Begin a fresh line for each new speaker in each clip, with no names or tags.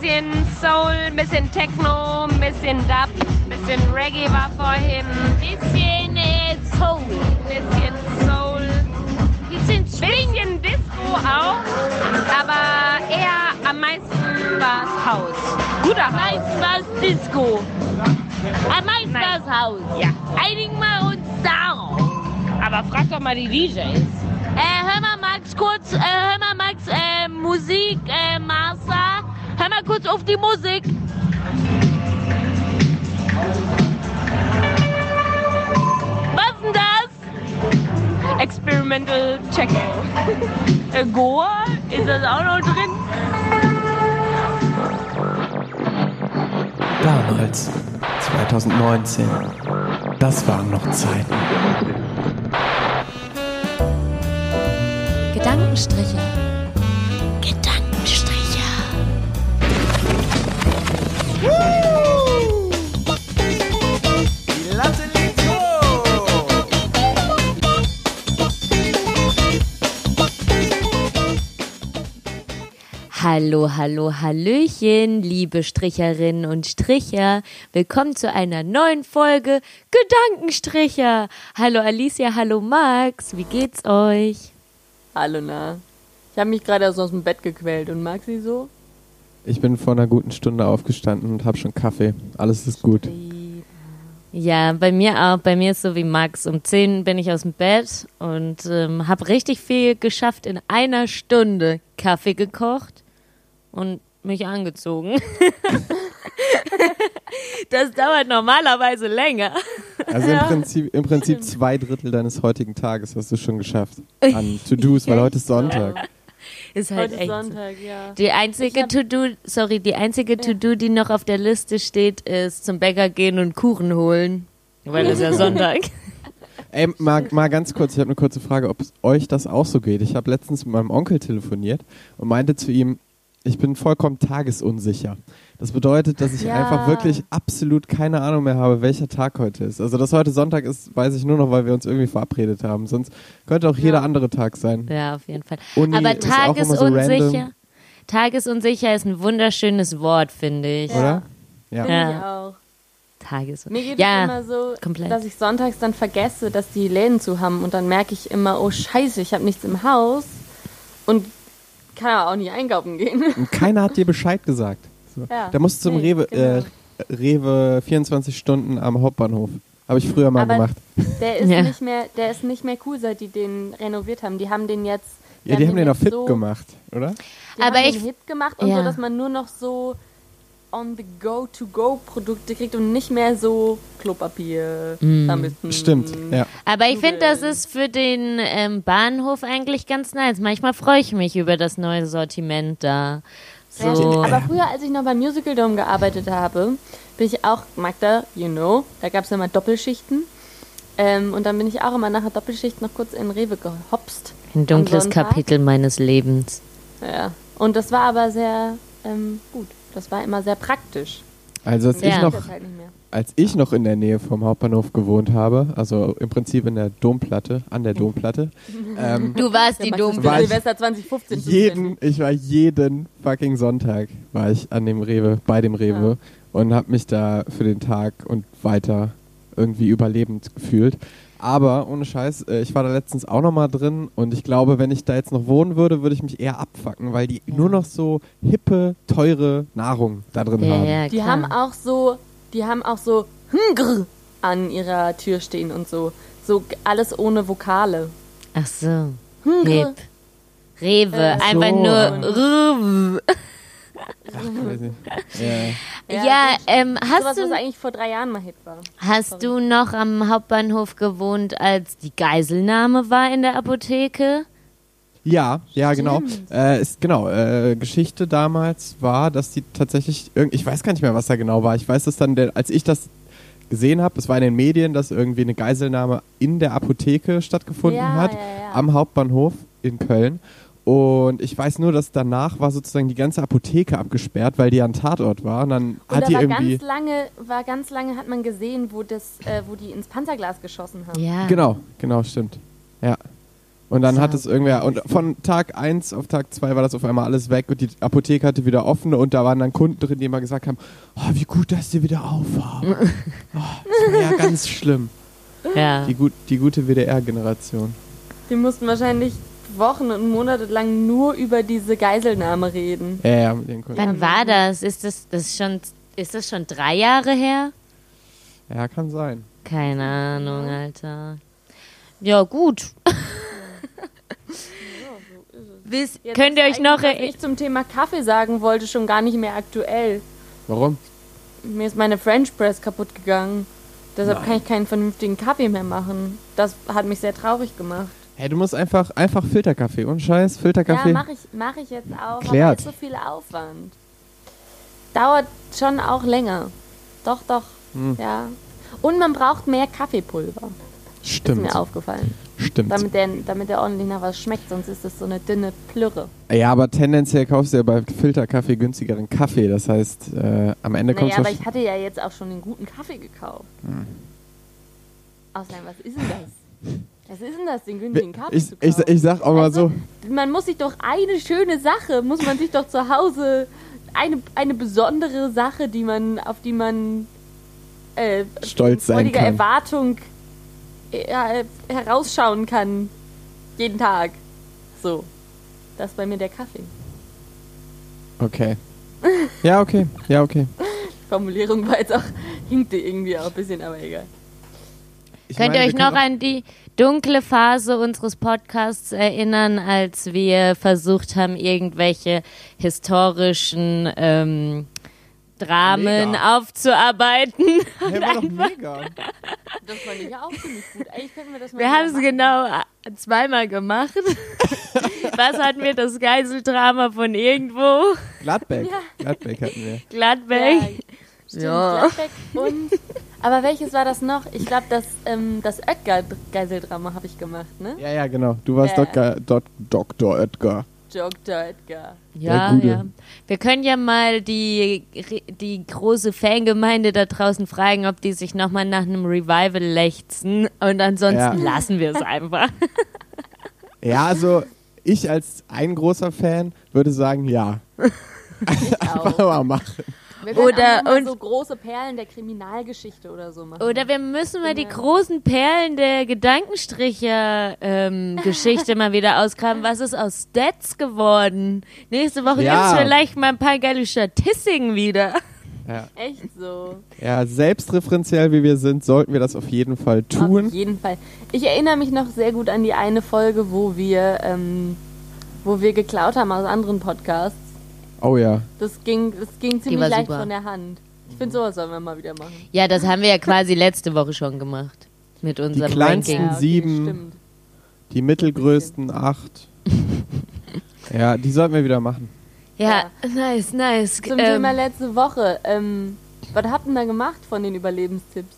bisschen Soul, ein bisschen Techno, ein bisschen Dub, ein bisschen Reggae war vorhin.
Bisschen äh, Soul.
Bisschen Soul.
Bisschen
Bisschen Disco auch, aber eher am meisten war es Haus. Guter
Am
Haus.
meisten war es Disco. Am meisten war es Haus.
Ja.
Einigen wir uns darauf.
Aber frag doch mal die DJs.
Äh, hör mal, Max, kurz, äh, hör mal, Max, äh, Musik, äh, Master. Hör mal kurz auf die Musik. Was denn das?
Experimental Techno.
Äh, Goa? Ist das auch noch drin?
Damals, 2019, das waren noch Zeiten.
Gedankenstriche. Hallo, hallo, hallöchen, liebe Stricherinnen und Stricher. Willkommen zu einer neuen Folge Gedankenstricher. Hallo Alicia, hallo Max, wie geht's euch?
Hallo, na. Ich habe mich gerade erst aus dem Bett gequält und mag sie so?
Ich bin vor einer guten Stunde aufgestanden und habe schon Kaffee. Alles ist gut.
Ja, bei mir auch. Bei mir ist so wie Max. Um 10 bin ich aus dem Bett und ähm, habe richtig viel geschafft in einer Stunde. Kaffee gekocht und mich angezogen. das dauert normalerweise länger.
Also im Prinzip, im Prinzip zwei Drittel deines heutigen Tages hast du schon geschafft an To-Dos, weil heute ist Sonntag.
Ist halt
Heute
echt. so.
Sonntag, ja.
Die einzige To-Do, sorry, die einzige To-Do, die noch auf der Liste steht, ist zum Bäcker gehen und Kuchen holen. Weil es ja Sonntag.
Ey, mal, mal ganz kurz, ich habe eine kurze Frage, ob es euch das auch so geht. Ich habe letztens mit meinem Onkel telefoniert und meinte zu ihm, ich bin vollkommen tagesunsicher. Das bedeutet, dass ich
Ja.
einfach wirklich absolut keine Ahnung mehr habe, welcher Tag heute ist. Also, dass heute Sonntag ist, weiß ich nur noch, weil wir uns irgendwie verabredet haben. Sonst könnte auch jeder andere Tag sein.
Ja, auf jeden Fall.
Uni
Aber
ist auch immer so
tagesunsicher. tagesunsicher ist ein wunderschönes Wort, finde ich.
Oder? Ja.
Finde
Ja.
ich auch.
Tagesunsicher.
Mir geht
Ja,
es immer so,
komplett.
dass ich sonntags dann vergesse, dass die Läden zu haben und dann merke ich immer, oh scheiße, ich habe nichts im Haus und kann aber auch nicht einkaufen gehen.
Und keiner hat dir Bescheid gesagt. So.
Ja.
Da musst du zum
Nee,
Rewe,
genau.
äh, Rewe 24 Stunden am Hauptbahnhof. Habe ich früher mal
Aber
gemacht.
Der ist
Ja.
nicht mehr, der ist nicht mehr cool, seit die den renoviert haben. Die haben den jetzt.
Ja, die haben den auf
jetzt
Fit
so,
gemacht, oder?
Die
Aber
haben
ich-
den Hit gemacht und
Ja.
so, dass man nur noch so on the go to go Produkte kriegt und nicht mehr so Klopapier, Zahnbürsten.
Stimmt, ja.
Aber ich finde, das ist für den ähm, Bahnhof eigentlich ganz nice. Manchmal freue ich mich über das neue Sortiment da.
Ja,
So.
stimmt. Aber früher, als ich noch beim Musical Dome gearbeitet habe, bin ich auch, Magda, you know, da gab es immer Doppelschichten. Ähm, und dann bin ich auch immer nach der Doppelschicht noch kurz in Rewe gehopst.
Ein dunkles? Kapitel meines Lebens.
Ja. Und das war aber sehr ähm, gut. Das war immer sehr praktisch.
Also als
Ja.
ich noch
halt
als ich noch in der Nähe vom Hauptbahnhof gewohnt habe, also im Prinzip in der Domplatte, an der Domplatte, ähm,
Du warst die
War ich-
Silvester 2015
jeden, ich war jeden fucking Sonntag war ich an dem Rewe, bei dem Rewe und habe mich da für den Tag und weiter irgendwie überlebend gefühlt. Aber ohne Scheiß, äh, ich war da letztens auch noch mal drin und ich glaube, wenn ich da jetzt noch wohnen würde, würde ich mich eher abfacken, weil die nur noch so hippe, teure Nahrung da drin
Ja,
haben.
ja,
Die
klar.
haben auch so, die haben auch so Hngr an ihrer Tür stehen und so. So alles ohne Vokale.
Ach so.
Hngr.
Hip. Rewe.
Äh,
Einfach
so.
nur Rewe.
Ja.
Ja, ähm, hast
Sowas, was
du,
eigentlich vor drei Jahren mal Hit war.
hast du noch am Hauptbahnhof gewohnt, als die Geiselnahme war in der Apotheke?
Ja, ja, genau. Äh, ist, genau, äh, Geschichte damals war, dass die tatsächlich, irgend, ich weiß gar nicht mehr, was da genau war. Ich weiß, dass dann, der, als ich das gesehen habe, es war in den Medien, dass irgendwie eine Geiselnahme in der Apotheke stattgefunden
Ja,
hat,
ja, ja.
am Hauptbahnhof in Köln. Und ich weiß nur, dass danach war sozusagen die ganze Apotheke abgesperrt, weil die ja ein Tatort war. Und dann
Und
hat
da
die
war
irgendwie.
ganz lange, war ganz lange hat man gesehen, wo das, äh, wo die ins Panzerglas geschossen haben.
Ja.
Genau, genau, stimmt. Ja. Und dann hat es irgendwer, und von Tag 1 auf Tag 2 war das auf einmal alles weg und die Apotheke hatte wieder offen und da waren dann Kunden drin, die immer gesagt haben, oh, wie gut, dass sie wieder aufhaben. Oh, das war ja ganz schlimm.
Ja.
Die, gut, die gute WDR-Generation.
Die mussten wahrscheinlich Wochen und Monate lang nur über diese Geiselnahme reden.
Ja, ja, mit den.
Wann war das? Ist das, das ist schon, ist das schon drei Jahre her?
Ja, kann sein.
Keine Ahnung, Alter. Ja, gut. Wisst,
Jetzt
könnt ihr
ist
euch noch
was ich zum Thema Kaffee sagen wollte, schon gar nicht mehr aktuell.
Warum?
Mir ist meine French Press kaputt gegangen. Deshalb
Nein.
kann ich keinen vernünftigen Kaffee mehr machen. Das hat mich sehr traurig gemacht.
Hey, du musst einfach, einfach Filterkaffee. Und Scheiß, Filterkaffee.
Ja, mache ich, mach ich jetzt auch.
Klärt.
Aber ist so viel Aufwand. Dauert schon auch länger. Doch, doch.
Hm.
Ja. Und man braucht mehr Kaffeepulver. Ist
Stimmt.
mir aufgefallen.
Stimmt.
Damit der, damit der ordentlich nach was schmeckt, sonst ist das so eine dünne Plürre.
Ja, aber tendenziell kaufst du ja bei Filterkaffee günstigeren Kaffee. Das heißt, äh, am Ende kommst
Naja,
du.
aber ich hatte ja jetzt auch schon den guten Kaffee gekauft.
Hm.
Außerdem, was ist denn das? Was ist denn das, den günstigen Kaffee
ich,
zu
ich,
kaufen?
ich sag auch mal
Also,
so,
Man muss sich doch eine schöne Sache, muss man sich doch zu Hause, eine, eine besondere Sache, die man, auf die man äh,
Stolz sein kann.
Erwartung äh, herausschauen kann. Jeden Tag. So. Das ist bei mir der Kaffee.
okay. Ja, okay. Ja, okay.
Die Formulierung war jetzt auch, hinkte irgendwie auch ein bisschen, aber egal.
Ich
Könnt
meine,
ihr euch noch an die dunkle Phase unseres Podcasts erinnern, als wir versucht haben, irgendwelche historischen ähm, Dramen
Mega.
aufzuarbeiten?
Hey, war doch mega.
Das fand ich ja auch ziemlich gut. Eigentlich wir das mal
Wir haben es genau äh, zweimal gemacht. Was hatten wir? Das Geiseldrama von irgendwo?
Gladbeck. Gladbeck hatten wir.
Gladbeck.
Stimmt,
Ja.
Gladbeck und. Aber welches war das noch? Ich glaube, das, ähm, das Oetker-Geiseldrama habe ich gemacht, ne?
Ja, ja, genau. Du warst
Ja.
Dr. Dok Dr. Oetker.
Dr. Oetker.
Ja, ja. Wir können ja mal die, die große Fangemeinde da draußen fragen, ob die sich nochmal nach einem Revival lechzen. Und ansonsten
Ja.
lassen wir es einfach.
Ja, also ich als ein großer Fan würde sagen, ja. Einfach mal machen.
Wir
Oder- und-
so große Perlen der Kriminalgeschichte oder so machen.
Oder wir müssen mal die großen Perlen der Gedankenstricher-Geschichte mal wieder ausgraben. Was ist aus Stats geworden? Nächste Woche
Ja.
gibt's vielleicht mal ein paar geile Statistiken wieder.
Ja.
Echt so.
ja, selbstreferenziell wie wir sind, sollten wir das auf jeden Fall tun.
Auf jeden Fall. Ich erinnere mich noch sehr gut an die eine Folge, wo wir, ähm, wo wir geklaut haben aus anderen Podcasts.
Oh ja.
Das ging, das ging ziemlich leicht
super.
von der Hand. Ich finde, sowas sollen wir mal wieder machen.
Ja, das haben wir ja quasi letzte Woche schon gemacht. Mit unserem
kleinsten
Ranking.
Ja. sieben.
Stimmt.
Die mittelgrößten acht. Ja, die sollten wir wieder machen.
Ja, nice, nice.
Zum
Ähm,
Thema letzte Woche. Ähm, was habt ihr da gemacht von den Überlebenstipps?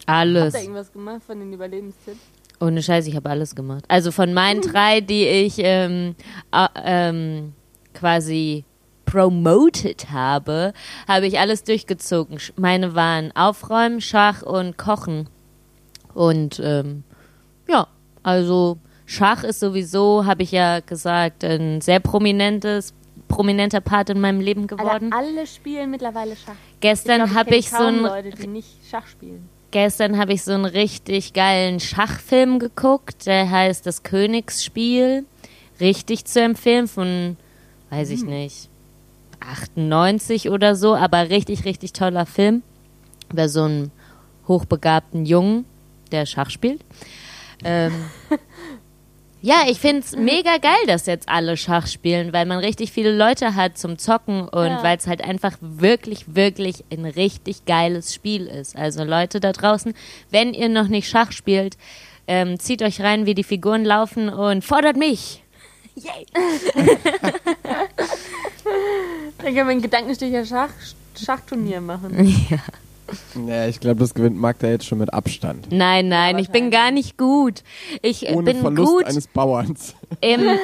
Habt
alles.
ihr irgendwas gemacht von den Überlebenstipps?
Ohne Scheiß, ich habe alles gemacht. Also von meinen drei, die ich ähm, äh, ähm, quasi promoted habe, habe ich alles durchgezogen. Meine waren Aufräumen, Schach und Kochen. Und ähm, ja, also Schach ist sowieso, habe ich ja gesagt, ein sehr prominentes, prominenter Part in meinem Leben geworden.
Alter, alle spielen mittlerweile Schach.
Gestern habe ich so ein
Leute, die nicht Schach spielen.
Gestern habe ich so einen richtig geilen Schachfilm geguckt, der heißt Das Königsspiel. Richtig zu empfehlen von, weiß ich nicht, 98 oder so, aber richtig, richtig toller Film. Über so einen hochbegabten Jungen, der Schach spielt. Ähm, ja, ich find's mega geil, dass jetzt alle Schach spielen, weil man richtig viele Leute hat zum Zocken und
Ja.
weil es halt einfach wirklich, wirklich ein richtig geiles Spiel ist. Also Leute da draußen, wenn ihr noch nicht Schach spielt, ähm, zieht euch rein, wie die Figuren laufen und fordert mich. Yay.
Dann können wir ein Gedankensticher Schach, Schachturnier machen.
Ja.
Ja, ich glaube, das gewinnt Magda jetzt schon mit Abstand.
Nein, nein, ich bin gar nicht gut. Ich äh,
Ohne
bin
Verlust
gut
eines Bauerns.
im.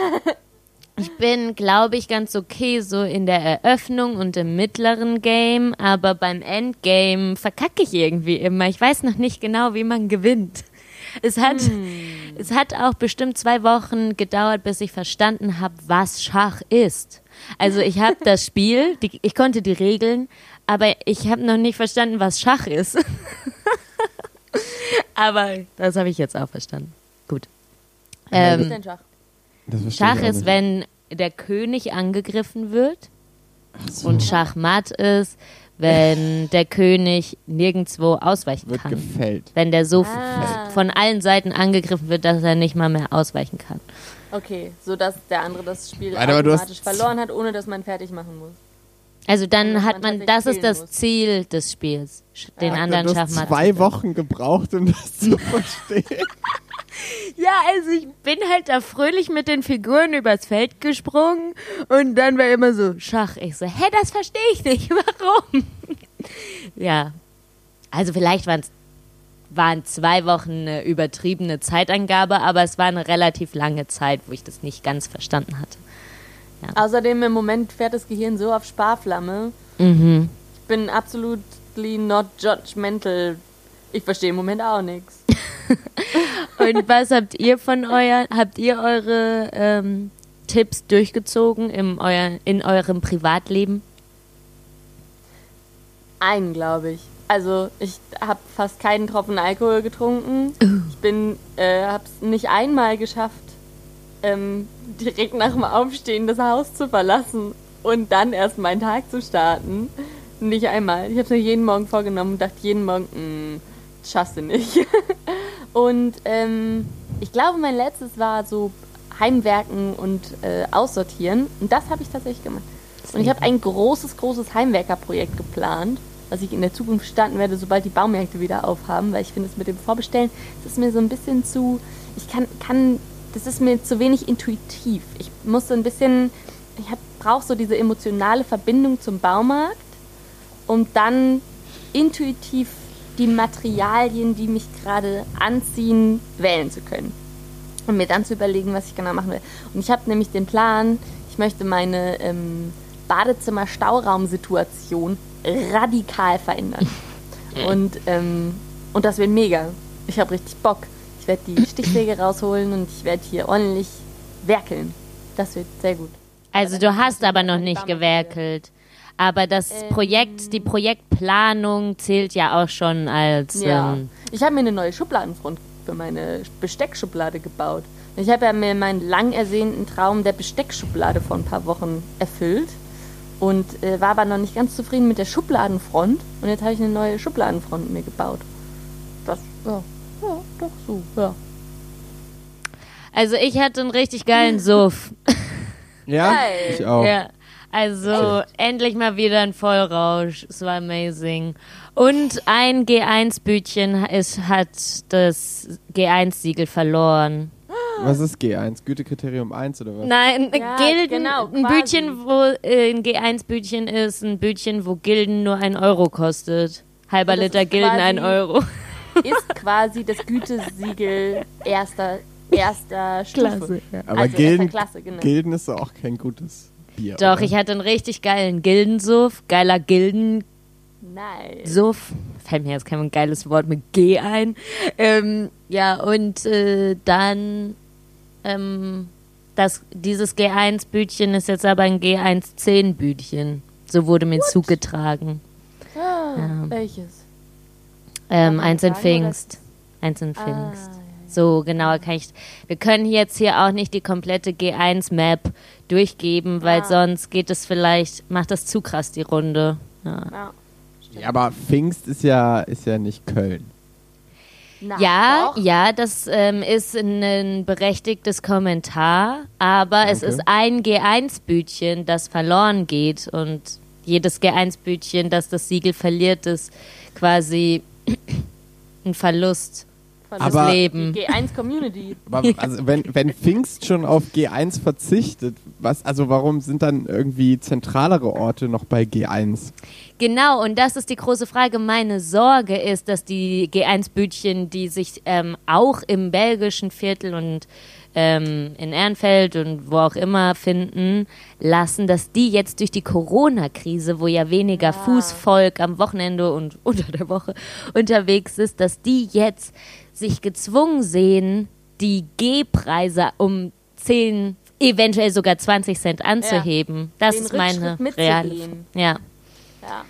Ich bin, glaube ich, ganz okay so in der Eröffnung und im mittleren Game, aber beim Endgame verkacke ich irgendwie immer. Ich weiß noch nicht genau, wie man gewinnt. Es hat, es hat auch bestimmt zwei Wochen gedauert, bis ich verstanden habe, was Schach ist. Also ich habe das Spiel, die, ich konnte die Regeln, aber ich habe noch nicht verstanden, was Schach ist. aber das habe ich jetzt auch verstanden. Gut.
Was
Ähm,
ist denn Schach?
Schach ist, wenn der König angegriffen wird. Und Schachmatt ist, wenn der König nirgendwo ausweichen
Wird
kann.
gefällt.
Wenn der so
Ah.
von allen Seiten angegriffen wird, dass er nicht mal mehr ausweichen kann.
Okay, so dass der andere das Spiel
hast-
automatisch verloren hat, ohne dass man fertig machen muss.
Also dann hat
man
man, das ist das
muss.
Ziel des Spiels, den anderen
du hast zwei Wochen gebraucht, um das zu verstehen.
Ja, also ich bin halt da fröhlich mit den Figuren übers Feld gesprungen und dann war immer so Schach. Ich so, hä, das verstehe ich nicht. Warum? ja. Also vielleicht waren's, waren zwei Wochen eine übertriebene Zeitangabe, aber es war eine relativ lange Zeit, wo ich das nicht ganz verstanden hatte.
Außerdem im Moment fährt das Gehirn so auf Sparflamme.
Mhm.
Ich bin absolutely not judgmental. Ich verstehe im Moment auch nichts.
Und was habt ihr von euren, habt ihr eure ähm, Tipps durchgezogen im euer, in eurem Privatleben?
Einen, glaube ich. Also ich habe fast keinen Tropfen Alkohol getrunken. Ich bin, äh, habe es nicht einmal geschafft, ähm, direkt nach dem Aufstehen das Haus zu verlassen und dann erst meinen Tag zu starten. Nicht einmal. Ich habe es mir jeden Morgen vorgenommen und dachte jeden Morgen, "Mm, das schaffst du nicht. und ähm, ich glaube, mein letztes war so Heimwerken und äh, Aussortieren. Und das habe ich tatsächlich gemacht. Und ich habe ein großes, großes Heimwerkerprojekt geplant, was ich in der Zukunft starten werde, sobald die Baumärkte wieder aufhaben, weil ich finde es mit dem Vorbestellen, das ist mir so ein bisschen zu, ich kann, kann, das ist mir zu wenig intuitiv. Ich muss so ein bisschen, ich brauche so diese emotionale Verbindung zum Baumarkt, um dann intuitiv die Materialien, die mich gerade anziehen, wählen zu können und mir dann zu überlegen, was ich genau machen will. Und ich habe nämlich den Plan, ich möchte meine ähm, Badezimmer-Stauraum-Situation radikal verändern. und, ähm, und das wird mega. Ich habe richtig Bock. Ich werde die Stichsäge rausholen und ich werde hier ordentlich werkeln. Das wird sehr gut.
Also du hast aber noch nicht gewerkelt. Aber das
Ähm.
Projekt, die Projektplanung zählt ja auch schon als.
Ja.
Ähm,
Ich habe mir eine neue Schubladenfront für meine Besteckschublade gebaut. Ich habe ja mir meinen lang ersehnten Traum der Besteckschublade vor ein paar Wochen erfüllt und äh, war aber noch nicht ganz zufrieden mit der Schubladenfront. Und jetzt habe ich eine neue Schubladenfront mir gebaut. Das, ja, ja, doch so, ja.
also ich hatte einen richtig geilen Suff.
Ja,
Geil.
ich auch.
Ja. Also endlich mal wieder ein Vollrausch. Es war amazing. Und ein G1-Bütchen ist, hat das G1-Siegel verloren.
Was ist G1? Gütekriterium 1 oder was?
Nein,
Ja,
Gilden,
genau,
ein
quasi.
Bütchen, wo äh, ein G1-Bütchen ist, ein Bütchen, wo Gilden nur ein Euro kostet. Halber
das
Liter Gilden ein Euro.
Ist quasi das Gütesiegel erster, erster Stufe.
Klasse, ja.
Aber
also
Gilden,
erster Klasse, genau.
Gilden ist doch auch kein gutes Bier.
Doch,
oder?
ich hatte einen richtig geilen Gildensuff, geiler Gildensuff.
Nice.
Fällt mir jetzt kein geiles Wort mit G ein. Ähm, ja, und äh, dann ähm, das, dieses G1-Bütchen ist jetzt aber ein G1-10-Bütchen. So wurde mir zugetragen.
Ah,
Ja.
Welches?
Ähm, eins in? Pfingst. Eins in
Ah,
Pfingst.
ja.
So, genauer kann ich. Wir können jetzt hier auch nicht die komplette G1-Map durchgeben, weil
Ah.
sonst geht es vielleicht, macht das zu krass die Runde. Ja.
Ja.
Ja, aber Pfingst ist ja, ist ja nicht Köln.
Na,
Ja,
doch.
ja, das ähm, ist ein berechtigtes Kommentar, aber es
Danke.
ist ein G1-Bütchen, das verloren geht und jedes G1-Bütchen, das das Siegel verliert, ist quasi ein Verlust fürs
Aber-
Leben.
Die G1-Community.
Aber also wenn, wenn Pfingst schon auf G1 verzichtet, was, also warum sind dann irgendwie zentralere Orte noch bei G1?
Genau, und das ist die große Frage. Meine Sorge ist, dass die G1-Bütchen, die sich ähm, auch im belgischen Viertel und ähm, in Ehrenfeld und wo auch immer finden, lassen, dass die jetzt durch die Corona-Krise, wo ja weniger Fußvolk am Wochenende und unter der Woche unterwegs ist, dass die jetzt sich gezwungen sehen, die G-Preise um 10, eventuell sogar 20 Cent anzuheben. Das
Den
ist meine reale.
mitzugehen.
Ja.
Ja.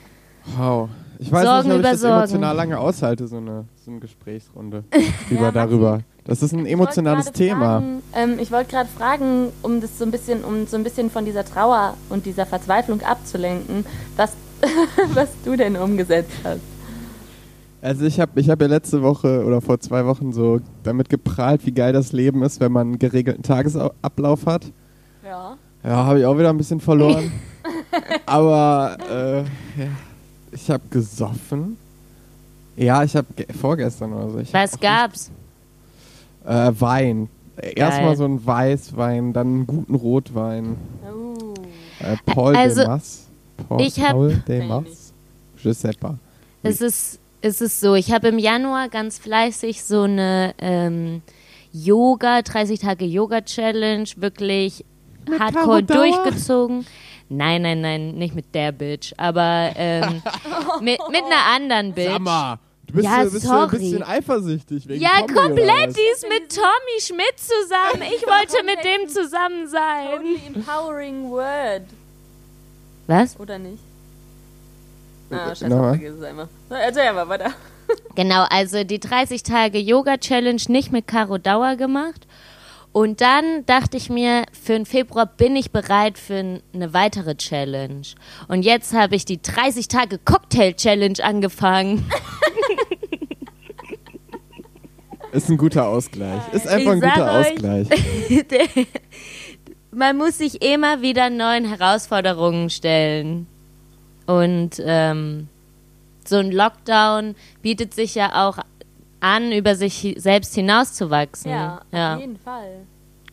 Wow. Ich weiß
Sorgen
nicht, ob ich das
Sorgen.
emotional lange aushalte, so eine, so eine Gesprächsrunde über
Ja,
darüber. Das ist ein emotionales
Ich
Thema.
Fragen, ähm, ich wollte gerade fragen, um das so ein bisschen, um so ein bisschen von dieser Trauer und dieser Verzweiflung abzulenken, was, was du denn umgesetzt hast.
Also ich habe ich hab ja letzte Woche oder vor zwei Wochen so damit geprahlt, wie geil das Leben ist, wenn man einen geregelten Tagesablauf hat.
Ja.
Ja, habe ich auch wieder ein bisschen verloren. Aber äh, ja, ich habe gesoffen. Ja, ich habe vorgestern oder so. Ich
Was gab's?
Äh, Wein. Erstmal so ein Weißwein, dann einen guten Rotwein.
Uh.
Äh, Paul
Also,
de Mas. Paul,
ich hab-
Paul de Mas. Giuseppe.
Es ist, es ist so, ich habe im Januar ganz fleißig so eine ähm, Yoga, 30 Tage Yoga Challenge wirklich hardcore
Caro Dauer?
durchgezogen. Nein, nein, nein, nicht mit der Bitch, aber ähm, mit, mit einer anderen Bitch.
Summer. Du bist,
Ja,
ja, bist ja
sorry.
ein bisschen eifersüchtig wegen
Ja,
Tommy
komplett, die ist mit Tommy Schmidt zusammen. Ich wollte mit dem zusammen sein.
Totally empowering word.
Was?
Oder nicht? Ah,
Äh,
scheiße, vergiss es einmal. Erzähl mal weiter.
Genau, also die 30 Tage Yoga Challenge nicht mit Caro Dauer gemacht. Und dann dachte ich mir, für den Februar bin ich bereit für eine weitere Challenge. Und jetzt habe ich die 30 Tage Cocktail Challenge angefangen.
Ist ein guter Ausgleich. Ist einfach ein
Ich sag
guter
euch-
Ausgleich.
Man muss sich immer wieder neuen Herausforderungen stellen. Und ähm, so ein Lockdown bietet sich ja auch an, über sich selbst hinauszuwachsen.
Ja,
ja.
auf jeden Fall.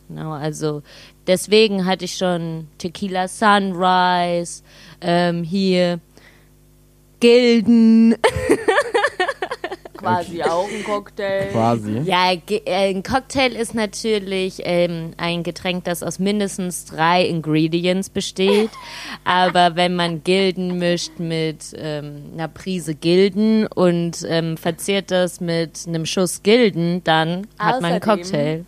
Genau, also deswegen hatte ich schon Tequila Sunrise, ähm, hier Gilden.
Quasi auch ein Cocktail.
Quasi.
Ja, äh, ein Cocktail ist natürlich ähm, ein Getränk, das aus mindestens drei Ingredients besteht. Aber wenn man Gilden mischt mit ähm, einer Prise Gilden und ähm, verzehrt das mit einem Schuss Gilden, dann hat man einen Cocktail.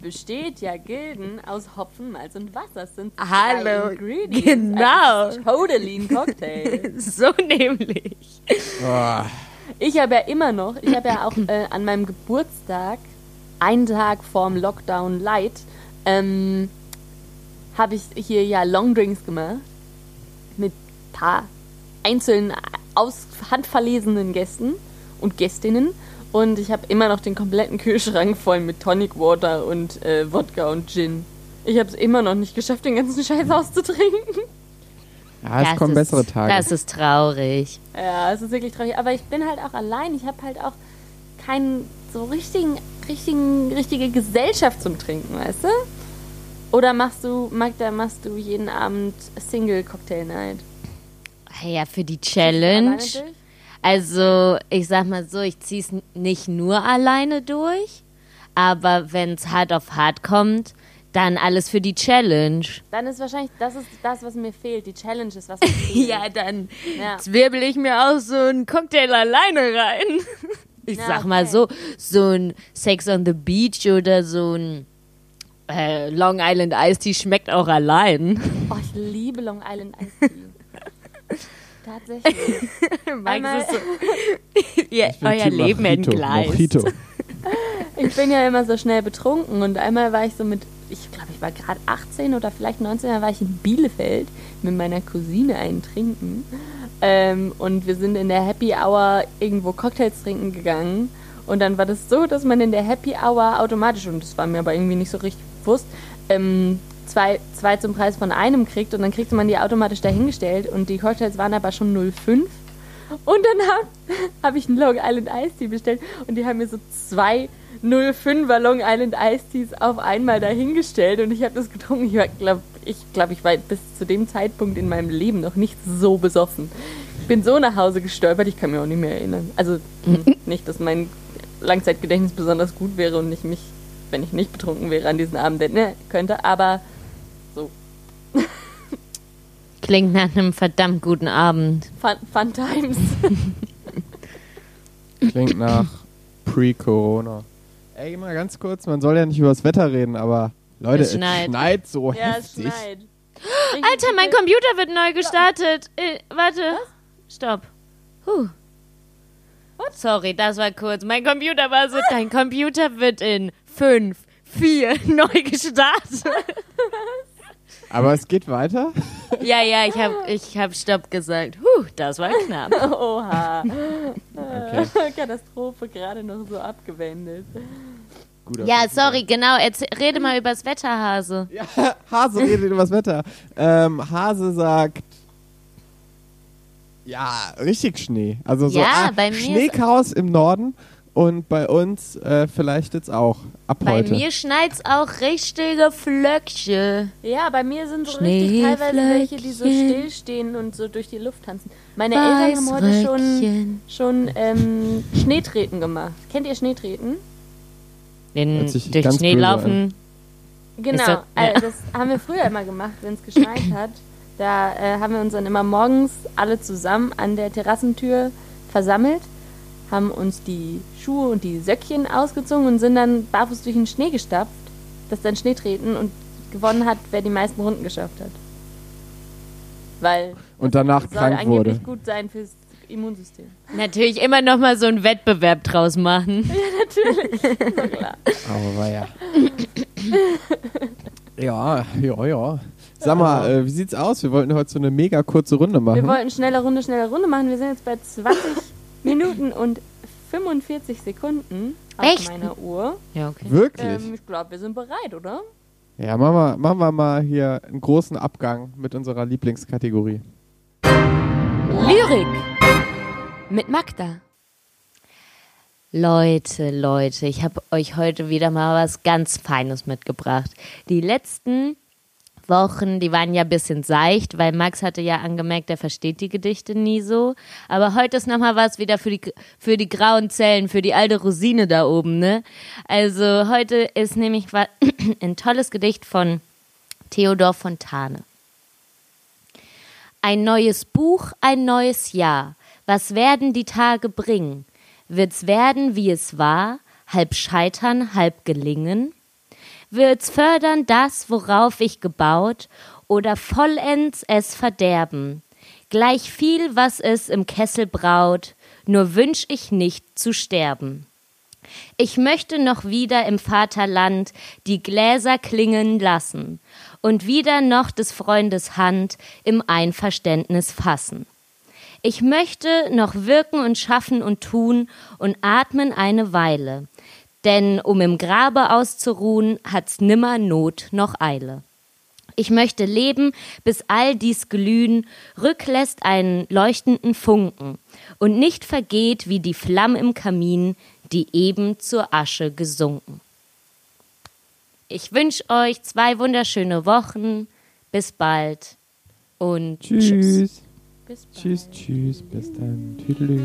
Besteht ja Gilden aus Hopfen, Malz und Wasser. Das sind
Hallo,
drei Ingredients.
genau.
Also ist totally ein Cocktail.
So nämlich.
Boah.
Ich habe ja immer noch, ich habe ja auch äh, an meinem Geburtstag, einen Tag vorm Lockdown Light, ähm, habe ich hier ja Longdrinks gemacht. Mit paar einzelnen aus handverlesenen Gästen und Gästinnen. Und ich habe immer noch den kompletten Kühlschrank voll mit Tonic Water und äh, Wodka und Gin. Ich habe es immer noch nicht geschafft, den ganzen Scheiß auszutrinken.
Ja, es
Das
kommen
ist-
bessere Tage.
Das ist traurig.
Ja, es ist wirklich traurig. Aber ich bin halt auch allein. Ich habe halt auch keinen so richtigen, richtigen, richtige Gesellschaft zum Trinken, weißt du? Oder machst du, Magda, machst du jeden Abend Single Cocktail Night?
Ja, für die Challenge. Also, ich sag mal so, ich zieh's nicht nur alleine durch, aber wenn's hart auf hart kommt, dann alles für die Challenge.
Dann ist wahrscheinlich, das ist das, was mir fehlt. Die Challenge ist, was mir fehlt.
Ja, dann
Ja.
zwirbel ich mir auch so einen Cocktail alleine rein. Ich
Ja,
sag mal
okay.
so, so ein Sex on the Beach oder so ein äh, Long Island Ice Tea schmeckt auch allein.
Oh, ich liebe Long Island Ice Tea. Tatsächlich. Einmal-
Max ist so,
will
euer Leben
Mojito,
entgleist.
Mojito.
Ich bin ja immer so schnell betrunken und einmal war ich so mit, ich glaube, ich war gerade 18 oder vielleicht 19, da war ich in Bielefeld mit meiner Cousine einen trinken. Ähm, und wir sind in der Happy Hour irgendwo Cocktails trinken gegangen. Und dann war das so, dass man in der Happy Hour automatisch, und das war mir aber irgendwie nicht so richtig bewusst, ähm, zwei, zwei zum Preis von einem kriegt und dann kriegte man die automatisch dahingestellt und die Cocktails waren aber schon 0,5. Und dann habe hab ich einen Long Island Iced Tea bestellt und die haben mir so zwei 05er Long Island Iced Teas auf einmal dahingestellt und ich habe das getrunken. Ich glaube, ich, glaub, ich war bis zu dem Zeitpunkt in meinem Leben noch nicht so besoffen. Ich bin so nach Hause gestolpert, ich kann mich auch nicht mehr erinnern. Also mh, nicht, dass mein Langzeitgedächtnis besonders gut wäre und ich mich, wenn ich nicht betrunken wäre, an diesen Abend erinnern könnte, aber so,
Klingt nach einem verdammt guten Abend.
fun, fun times.
Klingt nach Pre-Corona. Ey, mal ganz kurz, man soll ja nicht über das Wetter reden, aber Leute,
Es
es
schneit.
schneit, so
Ja, es
heftig.
schneit.
Alter, mein Computer wird neu gestartet. Äh, warte. Stopp. Huh. Sorry, das war kurz. Mein Computer war so. Dein Computer wird in 5, 4 neu gestartet.
Aber es geht weiter.
ja, ja, ich hab, ich hab Stopp gesagt. Huh, das war knapp.
Oha.
Okay,
Katastrophe gerade noch so abgewendet.
gut. auf
Ja, sorry, genau. Erzähl, rede mal übers Wetter, Hase.
Ja, Hase redet über das Wetter. Ähm, Hase sagt. Ja, richtig Schnee. Also so
Ja,
ah,
bei mir ist-
Schneechaos im Norden und bei uns äh, vielleicht jetzt auch ab
Bei
heute.
mir schneit's auch richtige Flöckchen.
Ja, bei mir sind so richtig teilweise welche, die so stillstehen und so durch die Luft tanzen. Meine Eltern haben heute schon, schon ähm, Schneetreten gemacht. Kennt ihr Schneetreten?
Den, durch Schnee laufen.
Genau,
das-
äh,
ja.
das haben wir früher immer gemacht, wenn es geschneit hat. Da äh, haben wir uns dann immer morgens alle zusammen an der Terrassentür versammelt, haben uns die Schuhe und die Söckchen ausgezogen und sind dann barfuß durch den Schnee gestapft, das dann Schnee treten und gewonnen hat, wer die meisten Runden geschafft hat. Weil
und danach
soll
krank
angeblich
wurde.
gut sein fürs Immunsystem.
Natürlich immer noch mal so einen Wettbewerb draus machen.
So klar.
Aber war ja. ja, ja, ja. Sag mal, äh, wie sieht's aus? Wir wollten heute so eine mega kurze Runde
Wir
machen.
wollten schneller Runde, schneller Runde machen. Wir sind jetzt bei 20 Minuten und 45 Sekunden auf
Echt?
meiner Uhr.
Ja, okay.
Wirklich?
Ähm, ich glaube, wir sind bereit, oder?
Ja, machen wir, machen wir mal hier einen großen Abgang mit unserer Lieblingskategorie.
Lyrik mit Magda.
Leute, Leute, ich habe euch heute wieder mal was ganz Feines mitgebracht. Die letzten Wochen, die waren ja ein bisschen seicht, weil Max hatte ja angemerkt, er versteht die Gedichte nie so. Aber heute ist nochmal was wieder für die, für die grauen Zellen, für die alte Rosine da oben, ne? Also heute ist nämlich ein tolles Gedicht von Theodor Fontane. Ein neues Buch, ein neues Jahr. Was werden die Tage bringen? Wird's werden, wie es war, halb scheitern, halb gelingen? Wird's fördern das, worauf ich gebaut, oder vollends es verderben? Gleich viel, was es im Kessel braut, nur wünsch ich nicht zu sterben. Ich möchte noch wieder im Vaterland die Gläser klingen lassen und wieder noch des Freundes Hand im Einverständnis fassen. Ich möchte noch wirken und schaffen und tun und atmen eine Weile, denn um im Grabe auszuruhen, hat's nimmer Not noch Eile. Ich möchte leben, bis all dies glühen, rücklässt einen leuchtenden Funken und nicht vergeht wie die Flamme im Kamin, die eben zur Asche gesunken. Ich wünsche euch zwei wunderschöne Wochen. Bis bald und tschüss.
Tschüss.
Bis bald.
Tschüss, tschüss. Bis dann. Tüdelü.